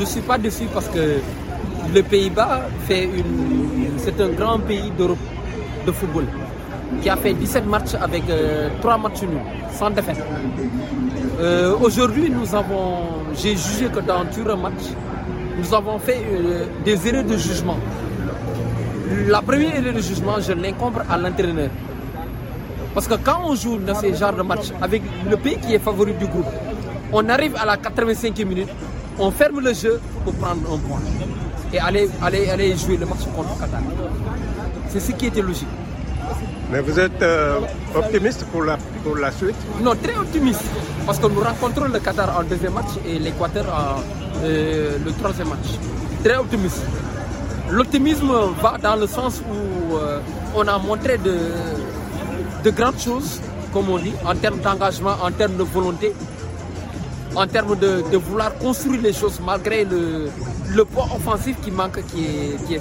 je ne suis pas déçu parce que le Pays-Bas. C'est un grand pays d'Europe de football qui a fait 17 matchs avec euh, 3 matchs nuls, sans défaite. Euh, Aujourd'hui, nous avons. J'ai jugé que dans un match, nous avons fait euh, des erreurs de jugement. La première erreur de jugement, je l'incombre à l'entraîneur. Parce que quand on joue dans ces genres de matchs avec le pays qui est favori du groupe, on arrive à la 85e minute, on ferme le jeu pour prendre un point et aller, aller, aller jouer le match contre Qatar. C'est ce qui était logique. Mais vous êtes euh, optimiste pour la, pour la suite? Non, très optimiste. Parce que nous rencontrons le Qatar en deuxième match et l'Équateur en euh, le troisième match. Très optimiste. L'optimisme va dans le sens où euh, on a montré de, de grandes choses, comme on dit, en termes d'engagement, en termes de volonté, en termes de, vouloir construire les choses malgré le, le poids offensif qui manque, qui est, qui est.